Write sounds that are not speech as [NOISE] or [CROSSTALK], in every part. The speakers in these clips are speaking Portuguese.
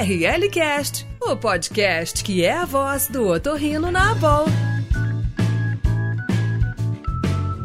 RLCast, o podcast que é a voz do otorrino na Abol.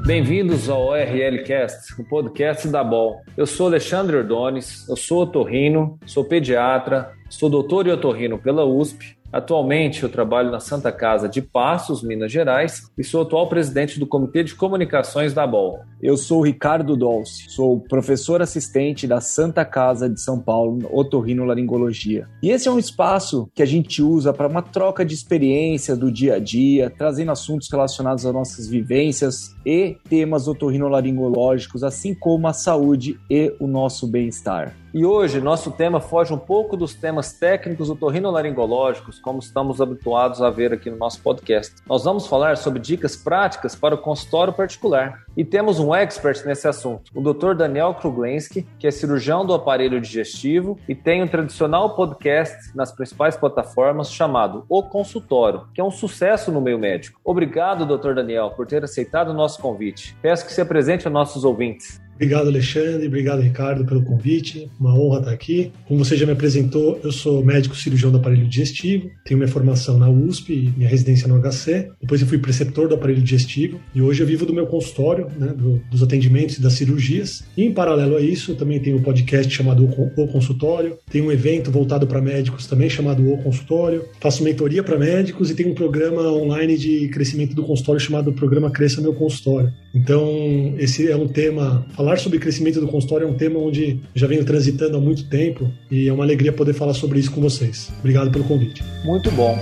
Bem-vindos ao ORLcast, o podcast da Bol. Eu sou Alexandre Ordones, eu sou otorrino, sou pediatra, sou doutor em otorrino pela USP Atualmente, eu trabalho na Santa Casa de Passos, Minas Gerais, e sou atual presidente do Comitê de Comunicações da BOL. Eu sou o Ricardo Dolce, sou professor assistente da Santa Casa de São Paulo, otorrinolaringologia. E esse é um espaço que a gente usa para uma troca de experiência do dia a dia, trazendo assuntos relacionados às nossas vivências e temas otorrinolaringológicos, assim como a saúde e o nosso bem-estar. E hoje nosso tema foge um pouco dos temas técnicos otorrinolaringológicos, como estamos habituados a ver aqui no nosso podcast. Nós vamos falar sobre dicas práticas para o consultório particular. E temos um expert nesse assunto, o Dr. Daniel Kruglenski, que é cirurgião do aparelho digestivo e tem um tradicional podcast nas principais plataformas chamado O Consultório, que é um sucesso no meio médico. Obrigado, Dr. Daniel, por ter aceitado o nosso convite. Peço que se apresente aos nossos ouvintes. Obrigado, Alexandre. Obrigado, Ricardo, pelo convite. Uma honra estar aqui. Como você já me apresentou, eu sou médico cirurgião do aparelho digestivo. Tenho minha formação na USP, minha residência no HC. Depois eu fui preceptor do aparelho digestivo. E hoje eu vivo do meu consultório, né, do, dos atendimentos e das cirurgias. E em paralelo a isso, eu também tenho um podcast chamado O Consultório. Tenho um evento voltado para médicos também chamado O Consultório. Faço mentoria para médicos e tenho um programa online de crescimento do consultório chamado Programa Cresça Meu Consultório. Então, esse é um tema falar sobre crescimento do consultório é um tema onde já venho transitando há muito tempo e é uma alegria poder falar sobre isso com vocês. Obrigado pelo convite. Muito bom.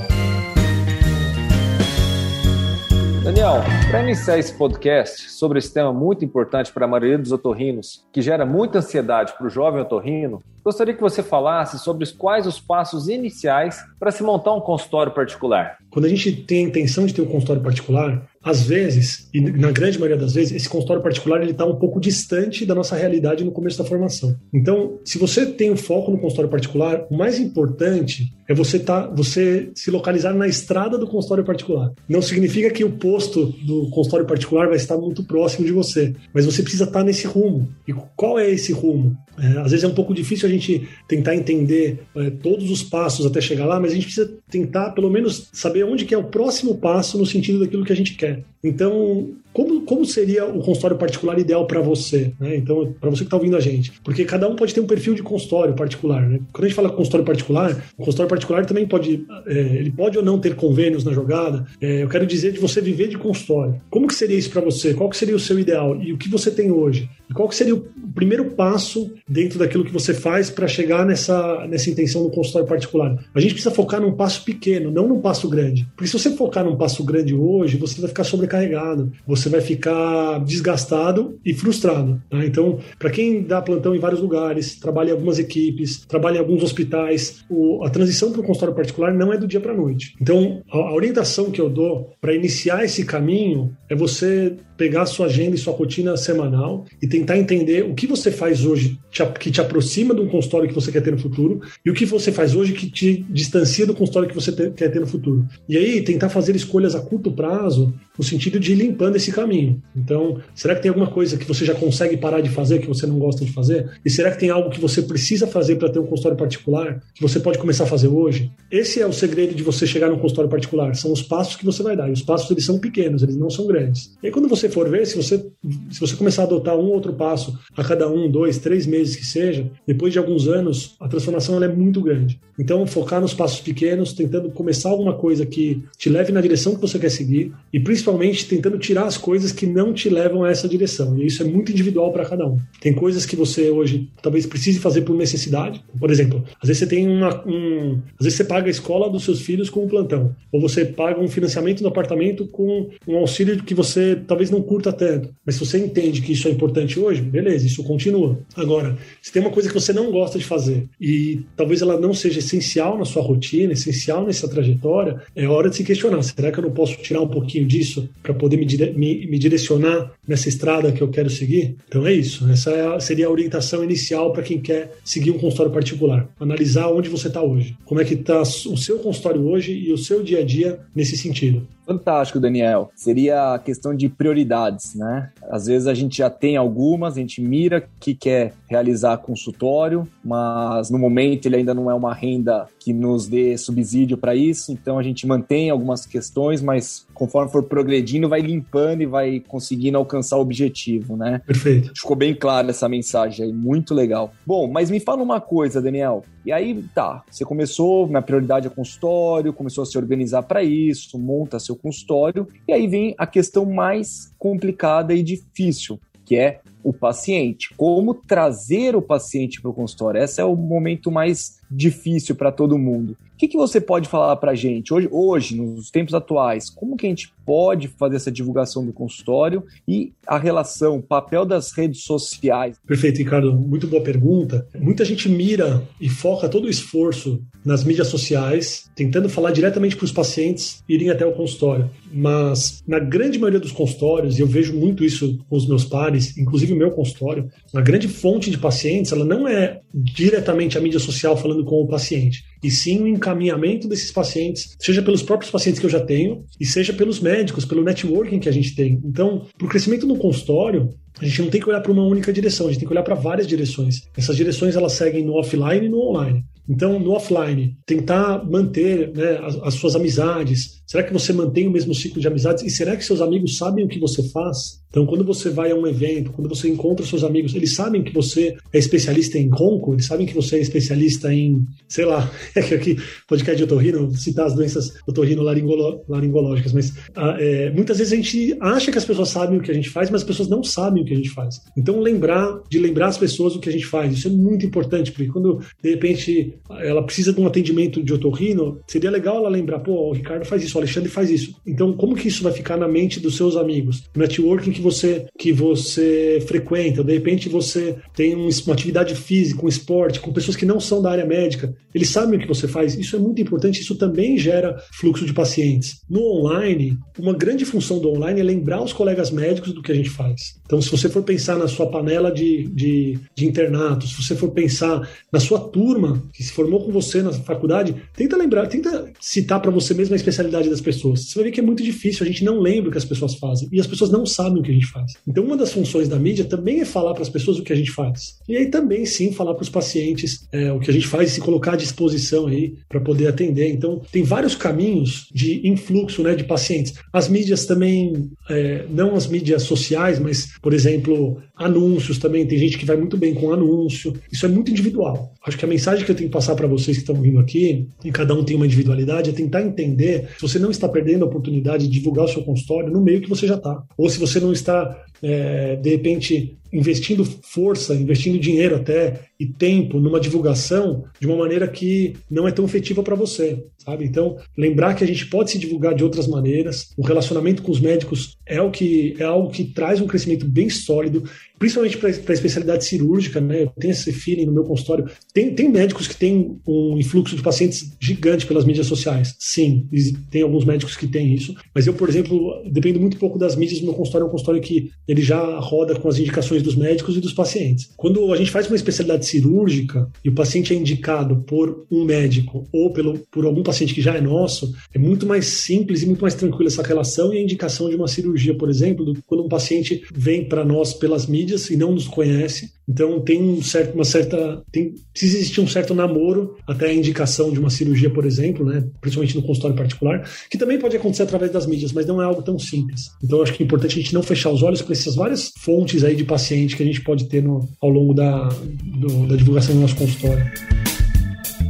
Daniel, para iniciar esse podcast sobre esse tema muito importante para a maioria dos otorrinos, que gera muita ansiedade para o jovem otorrino, gostaria que você falasse sobre quais os passos iniciais para se montar um consultório particular. Quando a gente tem a intenção de ter um consultório particular, às vezes, e na grande maioria das vezes, esse consultório particular ele está um pouco distante da nossa realidade no começo da formação. Então, se você tem um foco no consultório particular, o mais importante é você tá, você se localizar na estrada do consultório particular. Não significa que o posto do consultório particular vai estar muito próximo de você, mas você precisa estar nesse rumo. E qual é esse rumo? É, às vezes é um pouco difícil a gente tentar entender é, todos os passos até chegar lá, mas a gente precisa tentar pelo menos saber onde que é o próximo passo no sentido daquilo que a gente quer. Então, como, como seria o consultório particular ideal para você? Né? Então, para você que está ouvindo a gente. Porque cada um pode ter um perfil de consultório particular. Né? Quando a gente fala consultório particular, o consultório particular também pode, é, ele pode ou não ter convênios na jogada. É, eu quero dizer de você viver de consultório. Como que seria isso para você? Qual que seria o seu ideal? E o que você tem hoje? Qual que seria o primeiro passo dentro daquilo que você faz para chegar nessa, nessa intenção do consultório particular? A gente precisa focar num passo pequeno, não num passo grande. Porque se você focar num passo grande hoje, você vai ficar sobrecarregado. Você você vai ficar desgastado e frustrado. Tá? Então, para quem dá plantão em vários lugares, trabalha em algumas equipes, trabalha em alguns hospitais, o, a transição para o consultório particular não é do dia para a noite. Então, a, a orientação que eu dou para iniciar esse caminho é você pegar a sua agenda e sua rotina semanal e tentar entender o que você faz hoje que te aproxima de um consultório que você quer ter no futuro e o que você faz hoje que te distancia do consultório que você quer ter no futuro. E aí tentar fazer escolhas a curto prazo no sentido de ir limpando esse caminho. Então, será que tem alguma coisa que você já consegue parar de fazer que você não gosta de fazer? E será que tem algo que você precisa fazer para ter um consultório particular que você pode começar a fazer hoje? Esse é o segredo de você chegar num consultório particular. São os passos que você vai dar. E os passos eles são pequenos, eles não são grandes. E aí, quando você for ver, se você, se você começar a adotar um outro passo a cada um, dois, três meses que seja, depois de alguns anos, a transformação é muito grande. Então, focar nos passos pequenos, tentando começar alguma coisa que te leve na direção que você quer seguir e principalmente tentando tirar as coisas que não te levam a essa direção. E isso é muito individual para cada um. Tem coisas que você hoje talvez precise fazer por necessidade. Por exemplo, às vezes você tem uma, um, às vezes você paga a escola dos seus filhos com um plantão, ou você paga um financiamento do apartamento com um auxílio que você talvez não curta tanto. Mas se você entende que isso é importante hoje, beleza, isso continua. Agora, se tem uma coisa que você não gosta de fazer e talvez ela não seja essencial na sua rotina, essencial nessa trajetória, é hora de se questionar: será que eu não posso tirar um pouquinho disso para poder me, dire me, me, direcionar nessa estrada que eu quero seguir? Então é isso. Essa é a, seria a orientação inicial para quem quer seguir um consultório particular. Analisar onde você está hoje, como é que está o seu consultório hoje e o seu dia a dia nesse sentido. Fantástico, Daniel. Seria a questão de prioridades, né? Às vezes a gente já tem algumas, a gente mira que quer realizar consultório, mas no momento ele ainda não é uma renda que nos dê subsídio para isso, então a gente mantém algumas questões, mas conforme for progredindo, vai limpando e vai conseguindo alcançar o objetivo, né? Perfeito. Ficou bem clara essa mensagem aí, muito legal. Bom, mas me fala uma coisa, Daniel. E aí, tá, você começou, minha prioridade é consultório, começou a se organizar para isso, monta seu consultório, e aí vem a questão mais complicada e difícil, que é o paciente. Como trazer o paciente para o consultório? Esse é o momento mais difícil para todo mundo. Que, que você pode falar para a gente hoje, hoje, nos tempos atuais? Como que a gente pode fazer essa divulgação do consultório e a relação, o papel das redes sociais? Perfeito, Ricardo. Muito boa pergunta. Muita gente mira e foca todo o esforço nas mídias sociais, tentando falar diretamente para os pacientes irem até o consultório. Mas na grande maioria dos consultórios, e eu vejo muito isso com os meus pares, inclusive o meu consultório, a grande fonte de pacientes, ela não é diretamente a mídia social falando com o paciente e sim o encaminhamento desses pacientes, seja pelos próprios pacientes que eu já tenho, e seja pelos médicos, pelo networking que a gente tem. Então, para o crescimento no consultório, a gente não tem que olhar para uma única direção, a gente tem que olhar para várias direções. Essas direções elas seguem no offline e no online. Então, no offline, tentar manter né, as, as, suas amizades. Será que você mantém o mesmo ciclo de amizades? E será que seus amigos sabem o que você faz? Então, quando você vai a um evento, quando você encontra seus amigos, eles sabem que você é especialista em ronco, eles sabem que você é especialista em, sei lá, [LAUGHS] é que aqui, podcast de otorrino, citar as doenças otorrino-laringológicas, mas ah, é, muitas vezes a gente acha que as pessoas sabem o que a gente faz, mas as pessoas não sabem o que a gente faz. Então, lembrar, de lembrar as pessoas o que a gente faz, isso é muito importante, porque quando, de repente, ela precisa de um atendimento de otorrino, seria legal ela lembrar, pô, o Ricardo faz isso, Alexandre faz isso. Então, como que isso vai ficar na mente dos seus amigos? O networking que você, que você frequenta, de repente você tem uma atividade física, um esporte, com pessoas que não são da área médica, eles sabem o que você faz. Isso é muito importante, isso também gera fluxo de pacientes. No online, uma grande função do online é lembrar os colegas médicos do que a gente faz. Então, se você for pensar na sua panela de, de, de internato, se você for pensar na sua turma, que se formou com você na faculdade, tenta lembrar, tenta citar para você mesmo a especialidade das pessoas. Você vai ver que é muito difícil, a gente não lembra o que as pessoas fazem e as pessoas não sabem o que a gente faz. Então, uma das funções da mídia também é falar para as pessoas o que a gente faz. E aí também, sim, falar para os pacientes é, o que a gente faz e se colocar à disposição aí para poder atender. Então, tem vários caminhos de influxo né, de pacientes. As mídias também, é, não as mídias sociais, mas, por exemplo, anúncios também. Tem gente que vai muito bem com anúncio. Isso é muito individual. Acho que a mensagem que eu tenho que passar para vocês que estão vindo aqui, e cada um tem uma individualidade, é tentar entender se você não está perdendo a oportunidade de divulgar o seu consultório no meio que você já está. Ou se você não está, é, de repente, investindo força, investindo dinheiro até e tempo numa divulgação de uma maneira que não é tão efetiva para você, sabe? Então, lembrar que a gente pode se divulgar de outras maneiras. O relacionamento com os médicos é o que é algo que traz um crescimento bem sólido principalmente para a especialidade cirúrgica, né? Eu tenho esse feeling no meu consultório. Tem, tem médicos que têm um influxo de pacientes gigante pelas mídias sociais. Sim, tem alguns médicos que têm isso. Mas eu, por exemplo, dependo muito pouco das mídias. Meu consultório é um consultório que ele já roda com as indicações dos médicos e dos pacientes. Quando a gente faz uma especialidade cirúrgica e o paciente é indicado por um médico ou pelo, por algum paciente que já é nosso, é muito mais simples e muito mais tranquila essa relação e a indicação de uma cirurgia, por exemplo, do, quando um paciente vem para nós pelas mídias mídias e não nos conhece. Então tem um certo, uma certa. Tem, precisa existir um certo namoro até a indicação de uma cirurgia, por exemplo, né? principalmente no consultório particular, que também pode acontecer através das mídias, mas não é algo tão simples. Então acho que é importante a gente não fechar os olhos para essas várias fontes aí de paciente que a gente pode ter no, ao longo da, do, da divulgação do nosso consultório.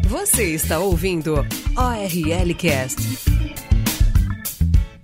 Você está ouvindo ORL Cast.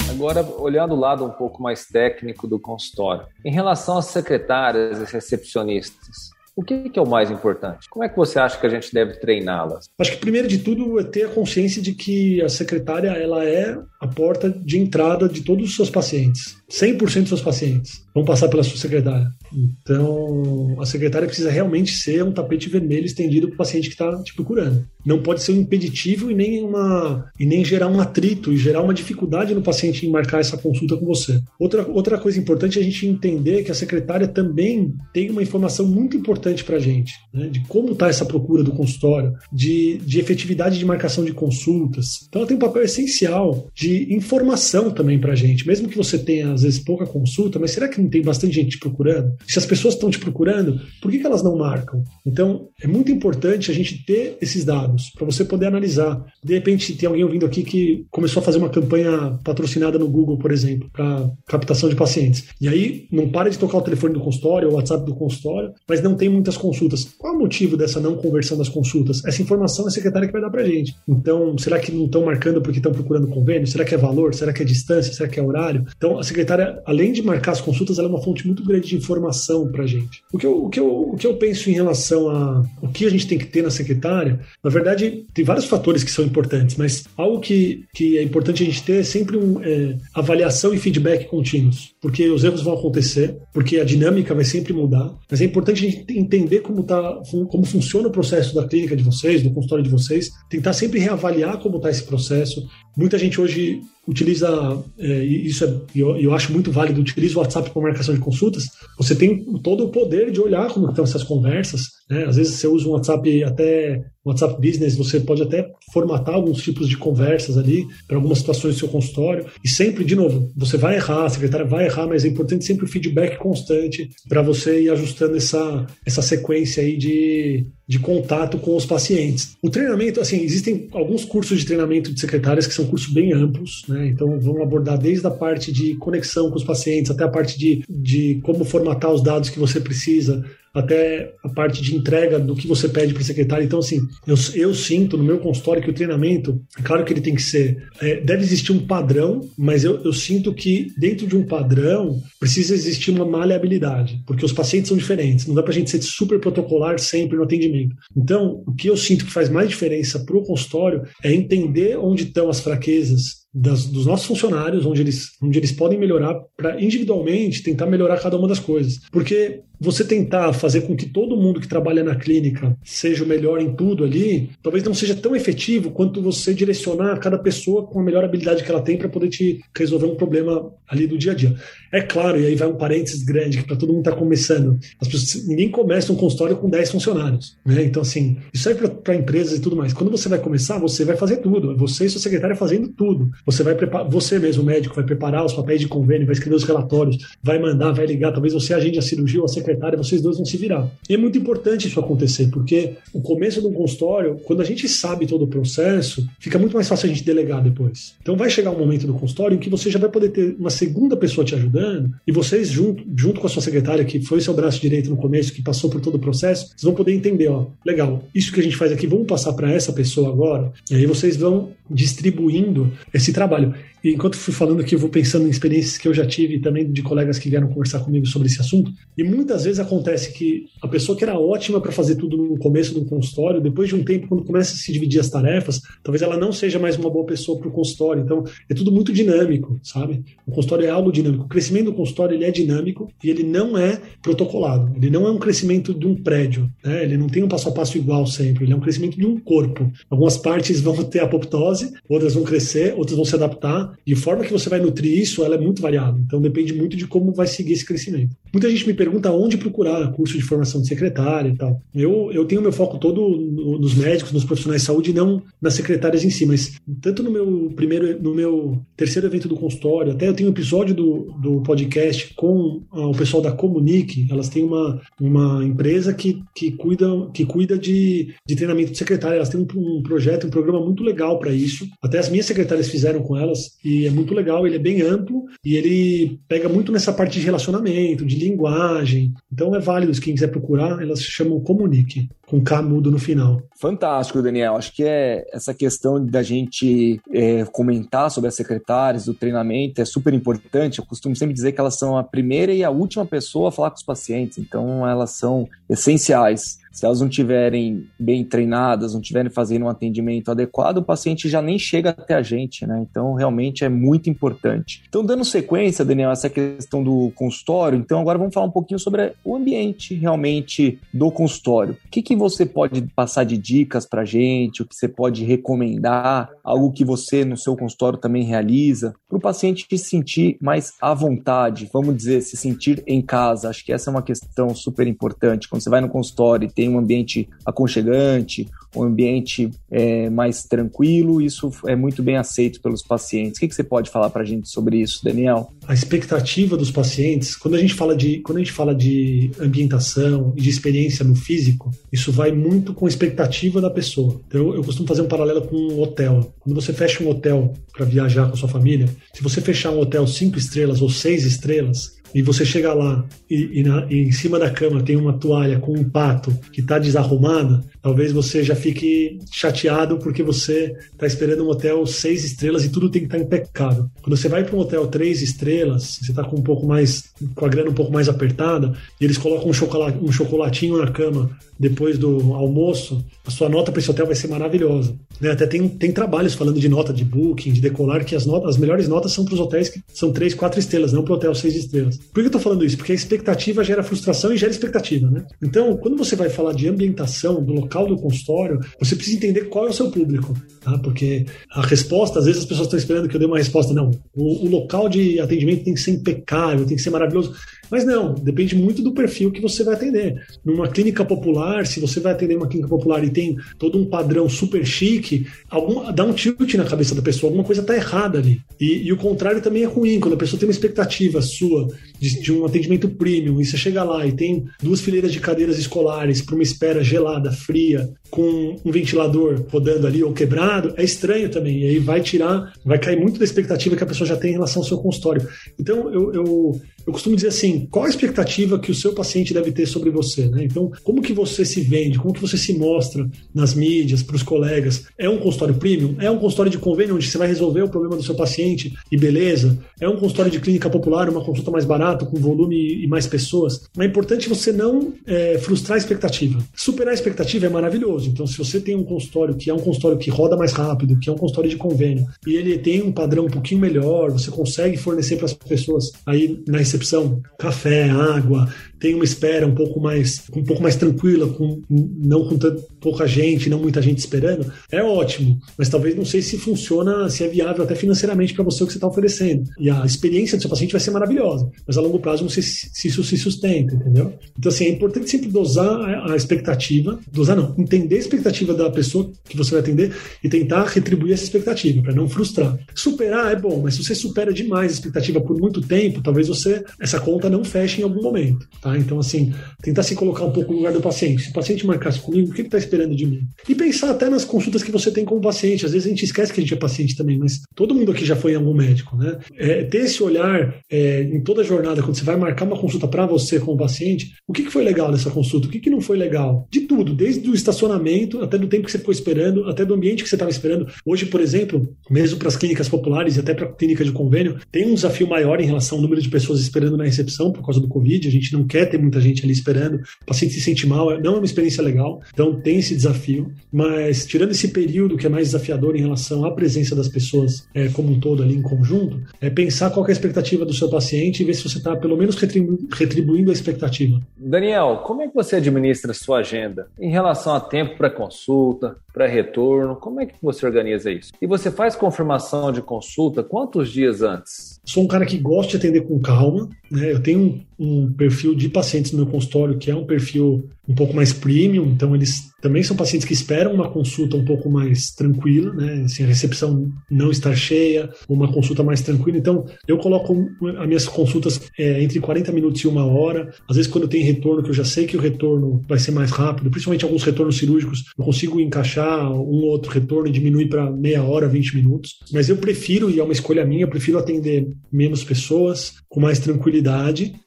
Agora, olhando o lado um pouco mais técnico do consultório, em relação às secretárias e recepcionistas, o que, é o mais importante? Como é que você acha que a gente deve treiná-las? Acho que primeiro de tudo é ter a consciência de que a secretária ela é a porta de entrada de todos os seus pacientes, 100% dos seus pacientes. Vão passar pela sua secretária. Então, a secretária precisa realmente ser um tapete vermelho estendido para o paciente que está te procurando. Não pode ser um impeditivo e nem, uma, e nem gerar um atrito e gerar uma dificuldade no paciente em marcar essa consulta com você. Outra, outra coisa importante é a gente entender que a secretária também tem uma informação muito importante para a gente, né, de como está essa procura do consultório, de, de efetividade de marcação de consultas. Então, ela tem um papel essencial de informação também para a gente, mesmo que você tenha, às vezes, pouca consulta, mas será que tem bastante gente te procurando? Se as pessoas estão te procurando, por que, que elas não marcam? Então, é muito importante a gente ter esses dados para você poder analisar. De repente, tem alguém ouvindo aqui que começou a fazer uma campanha patrocinada no Google, por exemplo, para captação de pacientes. E aí, não para de tocar o telefone do consultório, o WhatsApp do consultório, mas não tem muitas consultas. Qual é o motivo dessa não conversão das consultas? Essa informação é a secretária que vai dar para gente. Então, será que não estão marcando porque estão procurando convênio? Será que é valor? Será que é distância? Será que é horário? Então, a secretária, além de marcar as consultas, ela é uma fonte muito grande de informação para a gente. O que, eu, o, que eu, o que eu penso em relação a o que a gente tem que ter na secretária, na verdade, tem vários fatores que são importantes, mas algo que, que é importante a gente ter é sempre um, é, avaliação e feedback contínuos, porque os erros vão acontecer, porque a dinâmica vai sempre mudar, mas é importante a gente entender como, tá, como funciona o processo da clínica de vocês, do consultório de vocês, tentar sempre reavaliar como está esse processo. Muita gente hoje utiliza, é, isso é, eu, eu, acho muito válido, utiliza o WhatsApp para marcação de consultas, você tem todo o poder de olhar como estão essas conversas, né? Às vezes você usa um WhatsApp até WhatsApp Business, você pode até formatar alguns tipos de conversas ali para algumas situações do seu consultório. E sempre, de novo, você vai errar, a secretária vai errar, mas é importante sempre o feedback constante para você ir ajustando essa, essa sequência aí de, de contato com os pacientes. O treinamento, assim, existem alguns cursos de treinamento de secretárias que são cursos bem amplos, né? Então vão abordar desde a parte de conexão com os pacientes até a parte de, de como formatar os dados que você precisa, até a parte de entrega do que você pede para secretário. Então, assim, eu, eu sinto no meu consultório que o treinamento, é claro que ele tem que ser, é, deve existir um padrão, mas eu, eu sinto que dentro de um padrão precisa existir uma maleabilidade, porque os pacientes são diferentes, não dá para a gente ser super protocolar sempre no atendimento. Então, o que eu sinto que faz mais diferença para o consultório é entender onde estão as fraquezas das, dos nossos funcionários, onde eles, onde eles podem melhorar, para individualmente tentar melhorar cada uma das coisas. Porque você tentar fazer com que todo mundo que trabalha na clínica seja o melhor em tudo ali, talvez não seja tão efetivo quanto você direcionar cada pessoa com a melhor habilidade que ela tem para poder te resolver um problema ali do dia a dia. É claro, e aí vai um parênteses grande, que para todo mundo está começando. Pessoas, ninguém começa um consultório com 10 funcionários. Né? Então, assim, isso serve para empresas e tudo mais. Quando você vai começar, você vai fazer tudo. Você e sua secretária fazendo tudo. Você vai preparar, você mesmo, médico, vai preparar os papéis de convênio, vai escrever os relatórios, vai mandar, vai ligar, talvez você agende a cirurgia ou a secretária, vocês dois vão se virar. E é muito importante isso acontecer, porque o começo de um consultório, quando a gente sabe todo o processo, fica muito mais fácil a gente delegar depois. Então vai chegar um momento do consultório em que você já vai poder ter uma segunda pessoa te ajudando, e vocês, junto, junto com a sua secretária, que foi seu braço direito no começo, que passou por todo o processo, vocês vão poder entender, ó, legal, isso que a gente faz aqui, vamos passar para essa pessoa agora, e aí vocês vão distribuindo esse trabalho. E enquanto fui falando aqui, eu vou pensando em experiências que eu já tive também de colegas que vieram conversar comigo sobre esse assunto. E muitas vezes acontece que a pessoa que era ótima para fazer tudo no começo do consultório, depois de um tempo, quando começa a se dividir as tarefas, talvez ela não seja mais uma boa pessoa para o consultório. Então, é tudo muito dinâmico, sabe? O consultório é algo dinâmico. O crescimento do consultório ele é dinâmico e ele não é protocolado. Ele não é um crescimento de um prédio, né? Ele não tem um passo a passo igual sempre. Ele é um crescimento de um corpo. Algumas partes vão [LAUGHS] ter apoptose, outras vão crescer, outras vão se adaptar e a forma que você vai nutrir isso, ela é muito variável. Então depende muito de como vai seguir esse crescimento. Muita gente me pergunta onde procurar curso de formação de secretária e tal. Eu, eu tenho meu foco todo no, nos médicos, nos profissionais de saúde, e não nas secretárias em si, mas tanto no meu primeiro, no meu terceiro evento do consultório, até eu tenho um episódio do, do podcast com o pessoal da Comunique, elas têm uma, uma empresa que, que cuida, que cuida de, de treinamento de secretária, elas têm um, um projeto, um programa muito legal para isso. Até as minhas secretárias fizeram com elas, e é muito legal, ele é bem amplo e ele pega muito nessa parte de relacionamento, de linguagem. Então é válido, quem quiser procurar, elas se chamam Comunique, com K mudo no final. Fantástico, Daniel. Acho que é essa questão da gente é, comentar sobre as secretárias, do treinamento, é super importante. Eu costumo sempre dizer que elas são a primeira e a última pessoa a falar com os pacientes, então elas são essenciais. Se elas não tiverem bem treinadas, não tiverem fazendo um atendimento adequado, o paciente já nem chega até a gente, né? Então, realmente é muito importante. Então, dando sequência, Daniel, essa questão do consultório, então agora vamos falar um pouquinho sobre o ambiente realmente do consultório. O que, que você pode passar de dicas para gente? O que você pode recomendar? Algo que você no seu consultório também realiza para o paciente se sentir mais à vontade, vamos dizer, se sentir em casa. Acho que essa é uma questão super importante. Quando você vai no consultório e tem um ambiente aconchegante, um ambiente é, mais tranquilo, isso é muito bem aceito pelos pacientes. O que, que você pode falar para a gente sobre isso, Daniel? A expectativa dos pacientes, quando a gente fala de, quando a gente fala de ambientação e de experiência no físico, isso vai muito com a expectativa da pessoa. Então, eu costumo fazer um paralelo com um hotel. Quando você fecha um hotel para viajar com sua família, se você fechar um hotel cinco estrelas ou seis estrelas, e você chega lá e, e, na, e, em cima da cama tem uma toalha com um pato que está desarrumada, talvez você já fique chateado porque você está esperando um hotel seis estrelas e tudo tem que estar tá impecável. Quando você vai para um hotel três estrelas, você está com um pouco mais, com a grana um pouco mais apertada, e eles colocam um, chocolate, um chocolatinho na cama depois do almoço, a sua nota para esse hotel vai ser maravilhosa. Né? Até tem, tem trabalhos falando de nota de booking, de decolar, que as notas, as melhores notas são para os hotéis que são três, quatro estrelas, não para o hotel seis estrelas. Por que eu estou falando isso? Porque a expectativa gera frustração e gera expectativa, né? Então, quando você vai falar de ambientação do local do consultório, você precisa entender qual é o seu público, tá? Porque a resposta, às vezes as pessoas estão esperando que eu dê uma resposta, não. O, o local de atendimento tem que ser impecável, tem que ser maravilhoso. Mas não, depende muito do perfil que você vai atender. Numa clínica popular, se você vai atender uma clínica popular e tem todo um padrão super chique, algum, dá um tilt na cabeça da pessoa, alguma coisa está errada ali. E, e, o contrário também é ruim, quando a pessoa tem uma expectativa sua de, de um atendimento premium e você chega lá e tem duas fileiras de cadeiras escolares para uma espera gelada, fria, com um ventilador rodando ali ou quebrado, é estranho também. E aí vai tirar, vai cair muito da expectativa que a pessoa já tem em relação ao seu consultório. Então, eu, eu eu costumo dizer assim, qual a expectativa que o seu paciente deve ter sobre você, né? Então, como que você se vende, como que você se mostra nas mídias, para os colegas? É um consultório premium? É um consultório de convênio onde você vai resolver o problema do seu paciente e beleza? É um consultório de clínica popular, uma consulta mais barata, com volume e mais pessoas? É importante você não é, frustrar a expectativa. Superar a expectativa é maravilhoso. Então, se você tem um consultório que é um consultório que roda mais rápido, que é um consultório de convênio, e ele tem um padrão um pouquinho melhor, você consegue fornecer para as pessoas aí na recepção recepção café, água, tem uma espera um pouco mais um pouco mais tranquila, com não com tanta, pouca gente, não muita gente esperando, é ótimo. Mas talvez não sei se funciona, se é viável até financeiramente para você o que você está oferecendo. E a experiência do seu paciente vai ser maravilhosa, mas a longo prazo não sei se, se isso se sustenta, entendeu? Então assim é importante sempre dosar a expectativa, dosar não, entender a expectativa da pessoa que você vai atender e tentar retribuir essa expectativa para não frustrar. Superar é bom, mas se você supera demais a expectativa por muito tempo, talvez você essa conta não feche em algum momento. Tá? Tá? Então, assim, tentar se colocar um pouco no lugar do paciente. Se o paciente marcasse comigo, o que ele está esperando de mim? E pensar até nas consultas que você tem com o paciente. Às vezes a gente esquece que a gente é paciente também, mas todo mundo aqui já foi algum médico, né? É, ter esse olhar é, em toda a jornada, quando você vai marcar uma consulta para você como paciente, o que, que foi legal nessa consulta? O que, que não foi legal? De tudo, desde o estacionamento, até do tempo que você ficou esperando, até do ambiente que você estava esperando. Hoje, por exemplo, mesmo para as clínicas populares e até para a clínica de convênio, tem um desafio maior em relação ao número de pessoas esperando na recepção por causa do Covid. A gente não quer ter muita gente ali esperando, o paciente se sente mal, não é uma experiência legal, então tem esse desafio, mas tirando esse período que é mais desafiador em relação à presença das pessoas é, como um todo ali em conjunto, é pensar qual é a expectativa do seu paciente e ver se você está pelo menos retribu retribuindo a expectativa. Daniel, como é que você administra a sua agenda em relação a tempo para consulta, para retorno? Como é que você organiza isso? E você faz confirmação de consulta quantos dias antes? Sou um cara que gosta de atender com calma, né? Eu tenho um, um perfil de pacientes no meu consultório que é um perfil um pouco mais premium, então eles também são pacientes que esperam uma consulta um pouco mais tranquila, né? Assim, a recepção não estar cheia, uma consulta mais tranquila. Então, eu coloco as minhas consultas é, entre 40 minutos e uma hora. Às vezes, quando tem retorno, que eu já sei que o retorno vai ser mais rápido, principalmente alguns retornos cirúrgicos, eu consigo encaixar um ou outro retorno e diminuir para meia hora, 20 minutos. Mas eu prefiro, e é uma escolha minha, eu prefiro atender menos pessoas, com mais tranquilidade.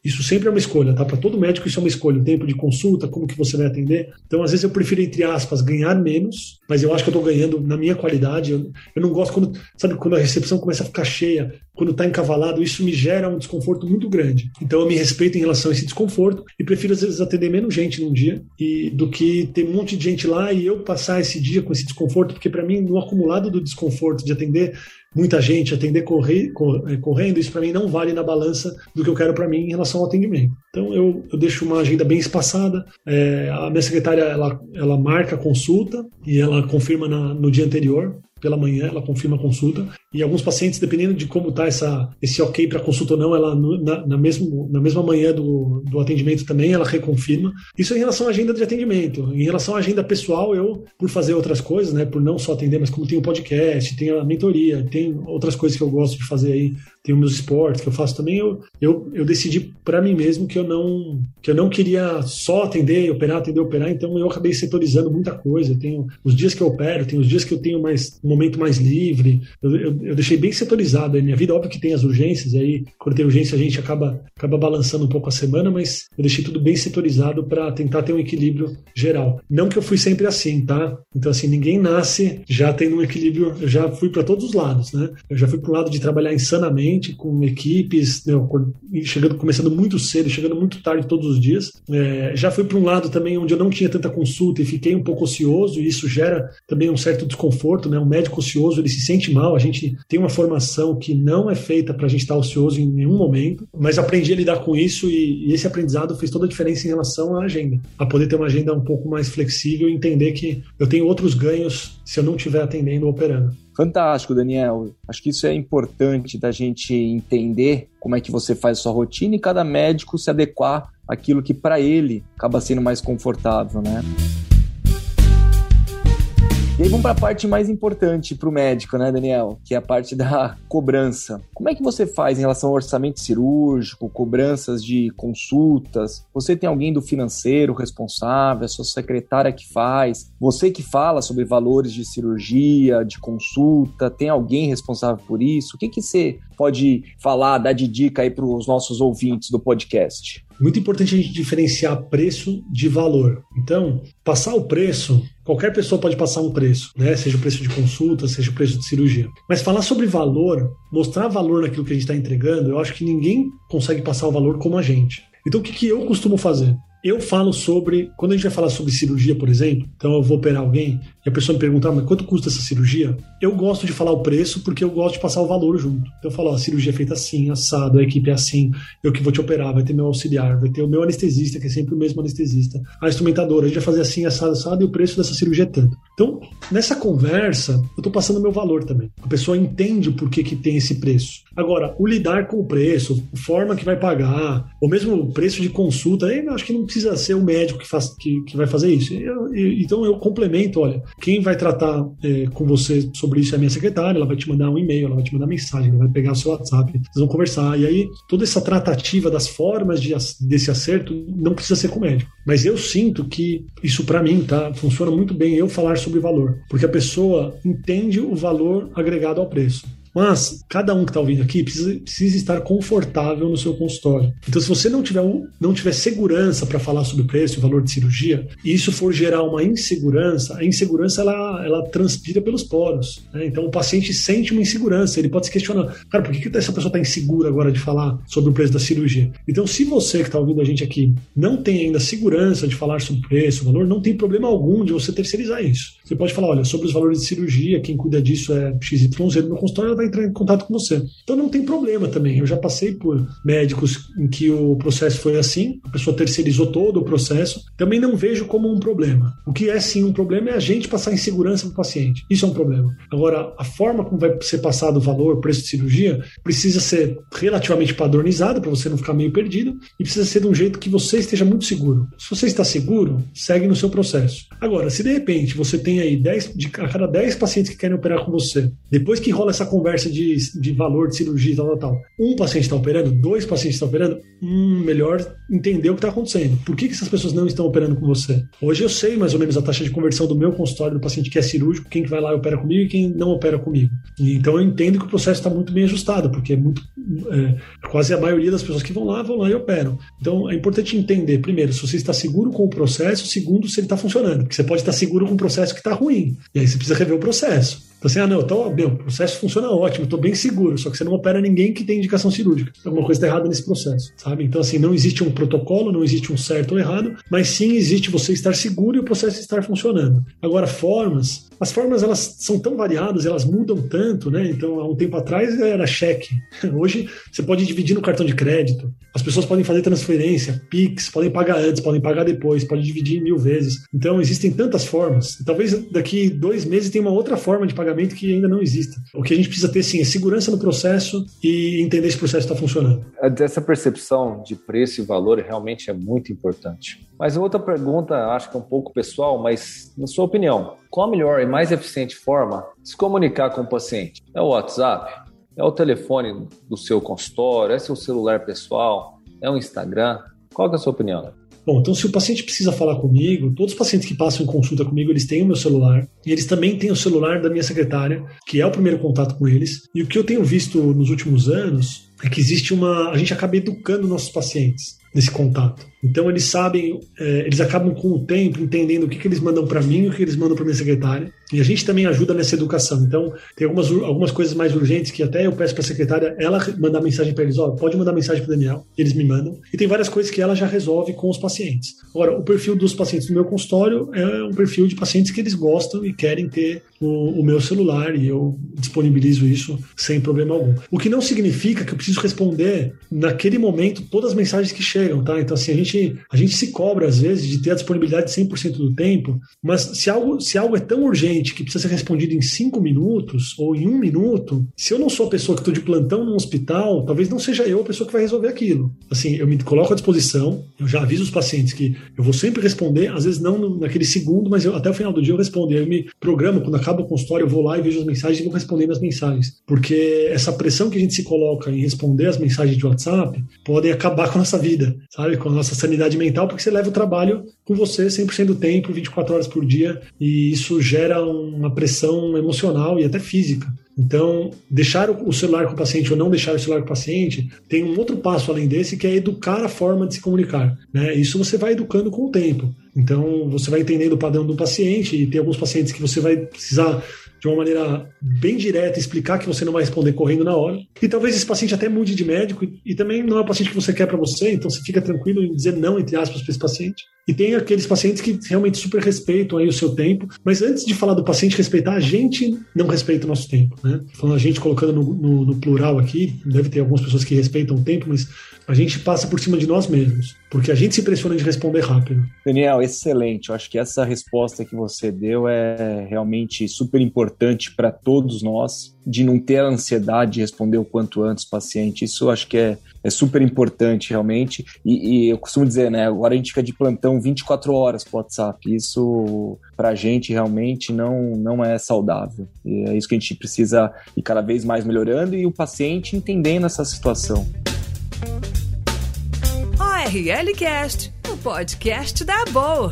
Isso sempre é uma escolha, tá? Para todo médico, isso é uma escolha. O tempo de consulta, como que você vai atender. Então, às vezes, eu prefiro, entre aspas, ganhar menos, mas eu acho que eu estou ganhando na minha qualidade. Eu, eu, não gosto quando, sabe, quando a recepção começa a ficar cheia, quando está encavalado, isso me gera um desconforto muito grande. Então eu me respeito em relação a esse desconforto e prefiro às vezes atender menos gente num dia e do que ter um monte de gente lá e eu passar esse dia com esse desconforto, porque para mim no acumulado do desconforto de atender muita gente, atender corre, eh, correndo, isso para mim não vale na balança do que eu quero para mim em relação ao atendimento. Então eu, eu deixo uma agenda bem espaçada. É, a minha secretária ela, ela marca a consulta e ela confirma na, no dia anterior pela manhã, ela confirma a consulta. E alguns pacientes, dependendo de como está esse ok para consulta ou não, ela na, na, mesmo, na mesma manhã do, do atendimento também, ela reconfirma. Isso em relação à agenda de atendimento. Em relação à agenda pessoal, eu, por fazer outras coisas, né, por não só atender, mas como tem o podcast, tem a mentoria, tem outras coisas que eu gosto de fazer aí, tem meus esportes que eu faço também, eu, eu, eu decidi para mim mesmo que eu não que eu não queria só atender, operar, atender, operar, então eu acabei setorizando muita coisa. Eu tenho os dias que eu opero, tem os dias que eu tenho mais um momento mais livre. Eu, eu, eu deixei bem setorizado a minha vida. Óbvio que tem as urgências, aí quando tem urgência a gente acaba, acaba balançando um pouco a semana, mas eu deixei tudo bem setorizado para tentar ter um equilíbrio geral. Não que eu fui sempre assim, tá? Então, assim, ninguém nasce já tendo um equilíbrio. Eu já fui para todos os lados, né? Eu já fui para o lado de trabalhar insanamente com equipes, né? chegando, começando muito cedo, chegando muito tarde todos os dias. É, já fui para um lado também onde eu não tinha tanta consulta e fiquei um pouco ocioso, e isso gera também um certo desconforto, né? Um médico ocioso, ele se sente mal. A gente tem uma formação que não é feita para a gente estar ocioso em nenhum momento, mas aprendi a lidar com isso e, e, esse aprendizado fez toda a diferença em relação à agenda. A poder ter uma agenda um pouco mais flexível e entender que eu tenho outros ganhos se eu não estiver atendendo ou operando. Fantástico, Daniel. Acho que isso é importante da gente entender como é que você faz a sua rotina e cada médico se adequar àquilo que para ele acaba sendo mais confortável, né? E aí vamos para a parte mais importante para o médico, né, Daniel? Que é a parte da cobrança. Como é que você faz em relação ao orçamento cirúrgico, cobranças de consultas? Você tem alguém do financeiro responsável, a sua secretária que faz? Você que fala sobre valores de cirurgia, de consulta? Tem alguém responsável por isso? O que, que você pode falar, dar de dica aí para os nossos ouvintes do podcast? Muito importante a gente diferenciar preço de valor. Então, passar o preço, qualquer pessoa pode passar um preço, né? Seja o preço de consulta, seja o preço de cirurgia. Mas falar sobre valor, mostrar valor naquilo que a gente está entregando, eu acho que ninguém consegue passar o valor como a gente. Então, o que, que eu costumo fazer? Eu falo sobre, quando a gente vai falar sobre cirurgia, por exemplo, então eu vou operar alguém e a pessoa me perguntar, ah, mas quanto custa essa cirurgia? Eu gosto de falar o preço porque eu gosto de passar o valor junto. Então eu falo, ó, a cirurgia é feita assim, assado, a equipe é assim, eu que vou te operar, vai ter meu auxiliar, vai ter o meu anestesista, que é sempre o mesmo anestesista, a instrumentadora, a gente vai fazer assim, assado, assado, e o preço dessa cirurgia é tanto. Então, nessa conversa, eu tô passando meu valor também. A pessoa entende por que, que tem esse preço. Agora, o lidar com o preço, a forma que vai pagar, ou mesmo o preço de consulta, eu acho que não precisa ser o médico que, faz, que, que vai fazer isso. Eu, eu, então eu complemento, olha, quem vai tratar é, com você sobre isso é a minha secretária, ela vai te mandar um e-mail, ela vai te mandar mensagem, ela vai pegar o seu WhatsApp, vocês vão conversar. E aí, toda essa tratativa das formas de, desse acerto não precisa ser com o médico. Mas eu sinto que isso para mim, tá? Funciona muito bem eu falar sobre valor, porque a pessoa entende o valor agregado ao preço. Mas cada um que está ouvindo aqui precisa, precisa estar confortável no seu consultório. Então, se você não tiver, não tiver segurança para falar sobre o preço e valor de cirurgia, e isso for gerar uma insegurança, a insegurança ela, ela transpira pelos poros. Né? Então, o paciente sente uma insegurança, ele pode se questionar: cara, por que, que essa pessoa está insegura agora de falar sobre o preço da cirurgia? Então, se você que está ouvindo a gente aqui não tem ainda segurança de falar sobre o preço, o valor, não tem problema algum de você terceirizar isso. Você pode falar: olha, sobre os valores de cirurgia, quem cuida disso é XYZ no meu consultório vai entrar em contato com você. Então não tem problema também. Eu já passei por médicos em que o processo foi assim, a pessoa terceirizou todo o processo. Também não vejo como um problema. O que é sim um problema é a gente passar insegurança para o paciente. Isso é um problema. Agora, a forma como vai ser passado o valor, preço de cirurgia, precisa ser relativamente padronizada para você não ficar meio perdido e precisa ser de um jeito que você esteja muito seguro. Se você está seguro, segue no seu processo. Agora, se de repente você tem aí 10, de, a cada 10 pacientes que querem operar com você, depois que rola essa conversa conversa de, de valor de cirurgia e tal, tal, tal. Um paciente está operando, dois pacientes estão operando, hum, melhor entender o que está acontecendo. Por que, que essas pessoas não estão operando com você? Hoje eu sei mais ou menos a taxa de conversão do meu consultório do paciente que é cirúrgico, quem que vai lá e opera comigo e quem não opera comigo. Então eu entendo que o processo está muito bem ajustado, porque é muito é, quase a maioria das pessoas que vão lá vão lá e operam. Então é importante entender, primeiro, se você está seguro com o processo, segundo, se ele está funcionando, porque você pode estar seguro com um processo que está ruim, e aí você precisa rever o processo. Então, assim, ah, não, tô, meu, o processo funciona ótimo, estou bem seguro, só que você não opera ninguém que tem indicação cirúrgica. Alguma coisa está errada nesse processo, sabe? Então, assim, não existe um protocolo, não existe um certo ou errado, mas sim existe você estar seguro e o processo estar funcionando. Agora, formas, as formas elas são tão variadas, elas mudam tanto, né? Então, há um tempo atrás era cheque. [LAUGHS] Hoje você pode dividir no cartão de crédito. As pessoas podem fazer transferência, Pix, podem pagar antes, podem pagar depois, pode dividir mil vezes. Então, existem tantas formas. Talvez daqui dois meses tenha uma outra forma de pagamento que ainda não exista. O que a gente precisa ter, sim, é segurança no processo e entender se o processo está funcionando. Essa percepção de preço e valor realmente é muito importante. Mas outra pergunta, acho que é um pouco pessoal, mas na sua opinião, qual a melhor e mais eficiente forma de se comunicar com o paciente? É o WhatsApp? É o telefone do seu consultório? É seu celular pessoal? É o Instagram? Qual é a sua opinião? Bom, então se o paciente precisa falar comigo, todos os pacientes que passam em consulta comigo, eles têm o meu celular, e eles também têm o celular da minha secretária, que é o primeiro contato com eles. E o que eu tenho visto nos últimos anos é que existe uma. A gente acaba educando nossos pacientes nesse contato. Então eles sabem, é, eles acabam com o tempo entendendo o que, que eles mandam para mim e o que eles mandam para minha secretária. E a gente também ajuda nessa educação. Então tem algumas, algumas coisas mais urgentes que até eu peço para a secretária ela mandar mensagem para eles, ó, pode mandar mensagem para Daniel, eles me mandam. E tem várias coisas que ela já resolve com os pacientes. Agora, o perfil dos pacientes do meu consultório é um perfil de pacientes que eles gostam e querem ter o, o meu celular e eu disponibilizo isso sem problema algum. O que não significa que eu preciso responder naquele momento todas as mensagens que chegam, tá? Então assim, a gente gente, a gente se cobra, às vezes, de ter a disponibilidade 100% do tempo, mas se algo, se algo é tão urgente que precisa ser respondido em cinco minutos ou em um minuto, se eu não sou a pessoa que estou de plantão no hospital, talvez não seja eu a pessoa que vai resolver aquilo. Assim, eu me coloco à disposição, eu já aviso os pacientes que eu vou sempre responder, às vezes não naquele segundo, mas eu, até o final do dia eu respondo. Eu me programo, quando acaba o consultório, eu vou lá e vejo as mensagens e vou respondendo as mensagens. Porque essa pressão que a gente se coloca em responder as mensagens de WhatsApp podem acabar com a nossa vida, sabe? Com a nossa sanidade mental, porque você leva o trabalho com você 100% do tempo, 24 horas por dia, e isso gera uma pressão emocional e até física. Então, deixar o celular com o paciente ou não deixar o celular com o paciente tem um outro passo além desse, que é educar a forma de se comunicar. Né? Isso você vai educando com o tempo. Então, você vai entendendo o padrão do paciente, e tem alguns pacientes que você vai precisar de uma maneira bem direta, explicar que você não vai responder correndo na hora. E talvez esse paciente até mude de médico e, e também não é o paciente que você quer para você, então você fica tranquilo em dizer não, entre aspas, para esse paciente. E tem aqueles pacientes que realmente super respeitam aí o seu tempo, mas antes de falar do paciente respeitar, a gente não respeita o nosso tempo, né? Falando a gente colocando no, no, no plural aqui, deve ter algumas pessoas que respeitam o tempo, mas a gente passa por cima de nós mesmos, porque a gente se pressiona de responder rápido. Daniel, excelente. Eu acho que essa resposta que você deu é realmente super importante para todos nós, de não ter a ansiedade de responder o quanto antes paciente. Isso acho que é, é super importante, realmente. E, e, eu costumo dizer, né? Agora a gente fica de plantão 24 horas pro WhatsApp. Isso, pra gente, realmente não, não é saudável. E é isso que a gente precisa ir cada vez mais melhorando e o paciente entendendo essa situação. ORL Cast, o podcast da Boa.